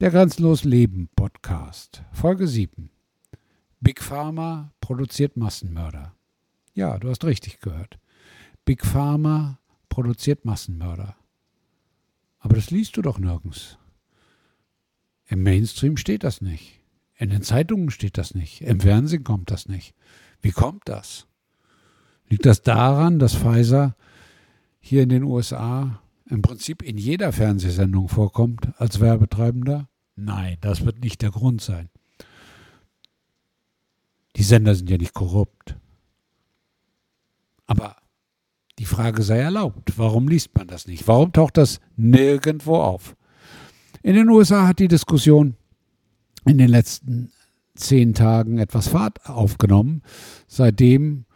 Der Grenzenlos Leben Podcast, Folge 7. Big Pharma produziert Massenmörder. Ja, du hast richtig gehört. Big Pharma produziert Massenmörder. Aber das liest du doch nirgends. Im Mainstream steht das nicht. In den Zeitungen steht das nicht. Im Fernsehen kommt das nicht. Wie kommt das? Liegt das daran, dass Pfizer hier in den USA im Prinzip in jeder Fernsehsendung vorkommt als Werbetreibender? Nein, das wird nicht der Grund sein. Die Sender sind ja nicht korrupt. Aber die Frage sei erlaubt. Warum liest man das nicht? Warum taucht das nirgendwo auf? In den USA hat die Diskussion in den letzten zehn Tagen etwas Fahrt aufgenommen, seitdem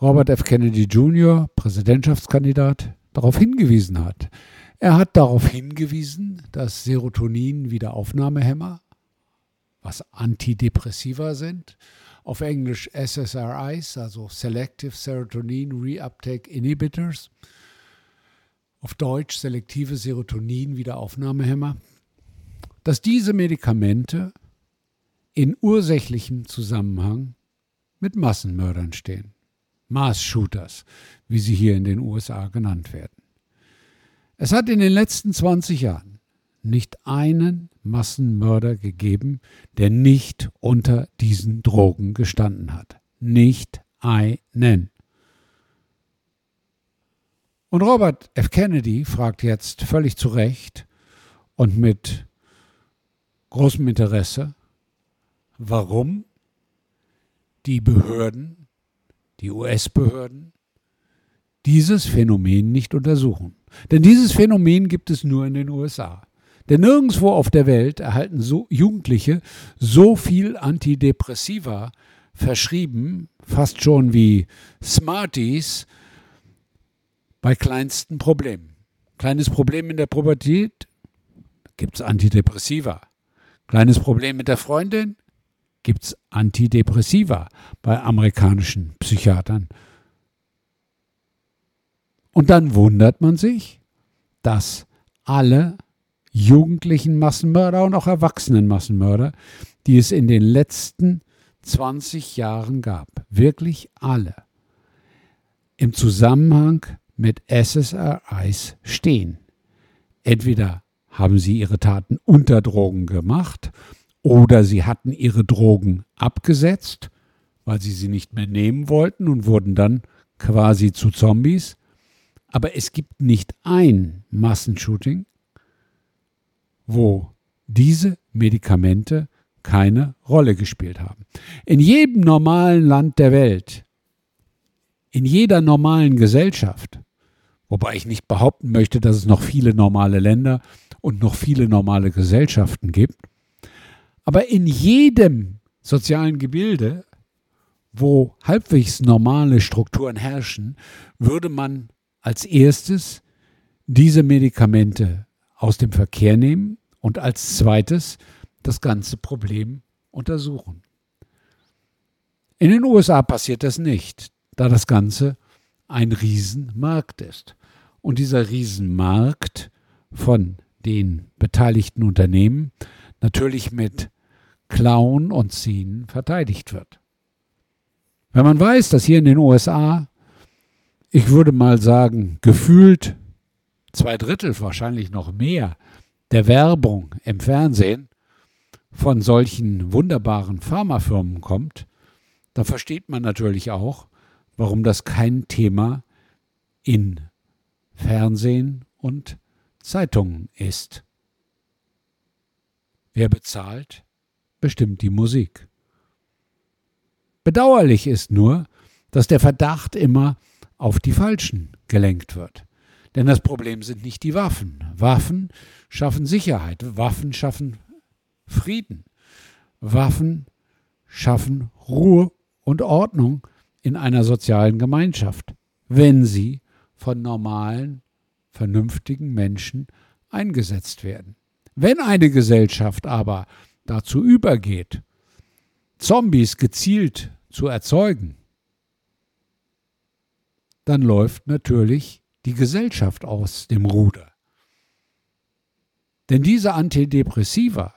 Robert F. Kennedy Jr., Präsidentschaftskandidat, darauf hingewiesen hat. Er hat darauf hingewiesen, dass Serotonin Wiederaufnahmehämmer, was Antidepressiva sind, auf Englisch SSRIs, also Selective Serotonin Reuptake Inhibitors, auf Deutsch selektive Serotonin Wiederaufnahmehämmer, dass diese Medikamente in ursächlichem Zusammenhang mit Massenmördern stehen. Mass-Shooters, wie sie hier in den USA genannt werden. Es hat in den letzten 20 Jahren nicht einen Massenmörder gegeben, der nicht unter diesen Drogen gestanden hat. Nicht einen. Und Robert F. Kennedy fragt jetzt völlig zu Recht und mit großem Interesse, warum die Behörden die US-Behörden, dieses Phänomen nicht untersuchen. Denn dieses Phänomen gibt es nur in den USA. Denn nirgendwo auf der Welt erhalten so Jugendliche so viel Antidepressiva verschrieben, fast schon wie Smarties, bei kleinsten Problemen. Kleines Problem in der Pubertät, gibt es Antidepressiva. Kleines Problem mit der Freundin, gibt es Antidepressiva bei amerikanischen Psychiatern. Und dann wundert man sich, dass alle jugendlichen Massenmörder und auch erwachsenen Massenmörder, die es in den letzten 20 Jahren gab, wirklich alle, im Zusammenhang mit SSRIs stehen. Entweder haben sie ihre Taten unter Drogen gemacht oder sie hatten ihre Drogen abgesetzt, weil sie sie nicht mehr nehmen wollten und wurden dann quasi zu Zombies. Aber es gibt nicht ein Massenshooting, wo diese Medikamente keine Rolle gespielt haben. In jedem normalen Land der Welt, in jeder normalen Gesellschaft, wobei ich nicht behaupten möchte, dass es noch viele normale Länder und noch viele normale Gesellschaften gibt, aber in jedem sozialen Gebilde, wo halbwegs normale Strukturen herrschen, würde man als erstes diese Medikamente aus dem Verkehr nehmen und als zweites das ganze Problem untersuchen. In den USA passiert das nicht, da das Ganze ein Riesenmarkt ist. Und dieser Riesenmarkt von den beteiligten Unternehmen natürlich mit Klauen und Ziehen verteidigt wird. Wenn man weiß, dass hier in den USA, ich würde mal sagen, gefühlt zwei Drittel, wahrscheinlich noch mehr, der Werbung im Fernsehen von solchen wunderbaren Pharmafirmen kommt, da versteht man natürlich auch, warum das kein Thema in Fernsehen und Zeitungen ist. Wer bezahlt? Bestimmt die Musik. Bedauerlich ist nur, dass der Verdacht immer auf die Falschen gelenkt wird. Denn das Problem sind nicht die Waffen. Waffen schaffen Sicherheit, Waffen schaffen Frieden, Waffen schaffen Ruhe und Ordnung in einer sozialen Gemeinschaft, wenn sie von normalen, vernünftigen Menschen eingesetzt werden. Wenn eine Gesellschaft aber dazu übergeht, Zombies gezielt zu erzeugen, dann läuft natürlich die Gesellschaft aus dem Ruder. Denn diese Antidepressiva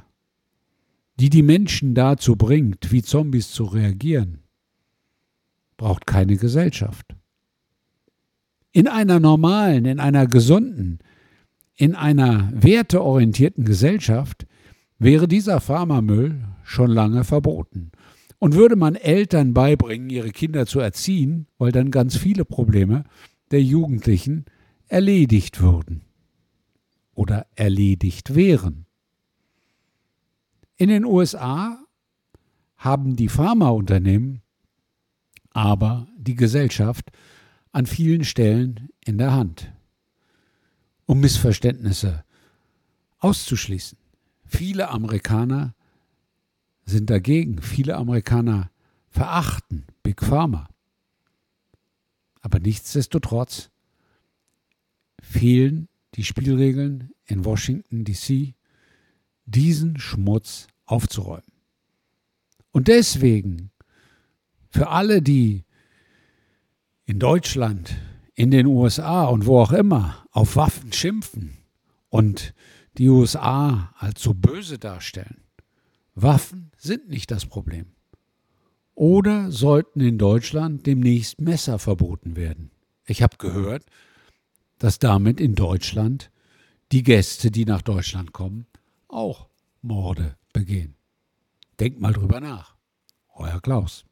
die die Menschen dazu bringt, wie Zombies zu reagieren, braucht keine Gesellschaft. In einer normalen, in einer gesunden, in einer werteorientierten Gesellschaft wäre dieser Pharmamüll schon lange verboten. Und würde man Eltern beibringen, ihre Kinder zu erziehen, weil dann ganz viele Probleme der Jugendlichen erledigt würden oder erledigt wären. In den USA haben die Pharmaunternehmen aber die Gesellschaft an vielen Stellen in der Hand, um Missverständnisse auszuschließen. Viele Amerikaner sind dagegen, viele Amerikaner verachten Big Pharma. Aber nichtsdestotrotz fehlen die Spielregeln in Washington, DC, diesen Schmutz aufzuräumen. Und deswegen, für alle, die in Deutschland, in den USA und wo auch immer auf Waffen schimpfen und die USA als so böse darstellen, Waffen sind nicht das Problem. Oder sollten in Deutschland demnächst Messer verboten werden? Ich habe gehört, dass damit in Deutschland die Gäste, die nach Deutschland kommen, auch Morde begehen. Denkt mal drüber nach. Euer Klaus.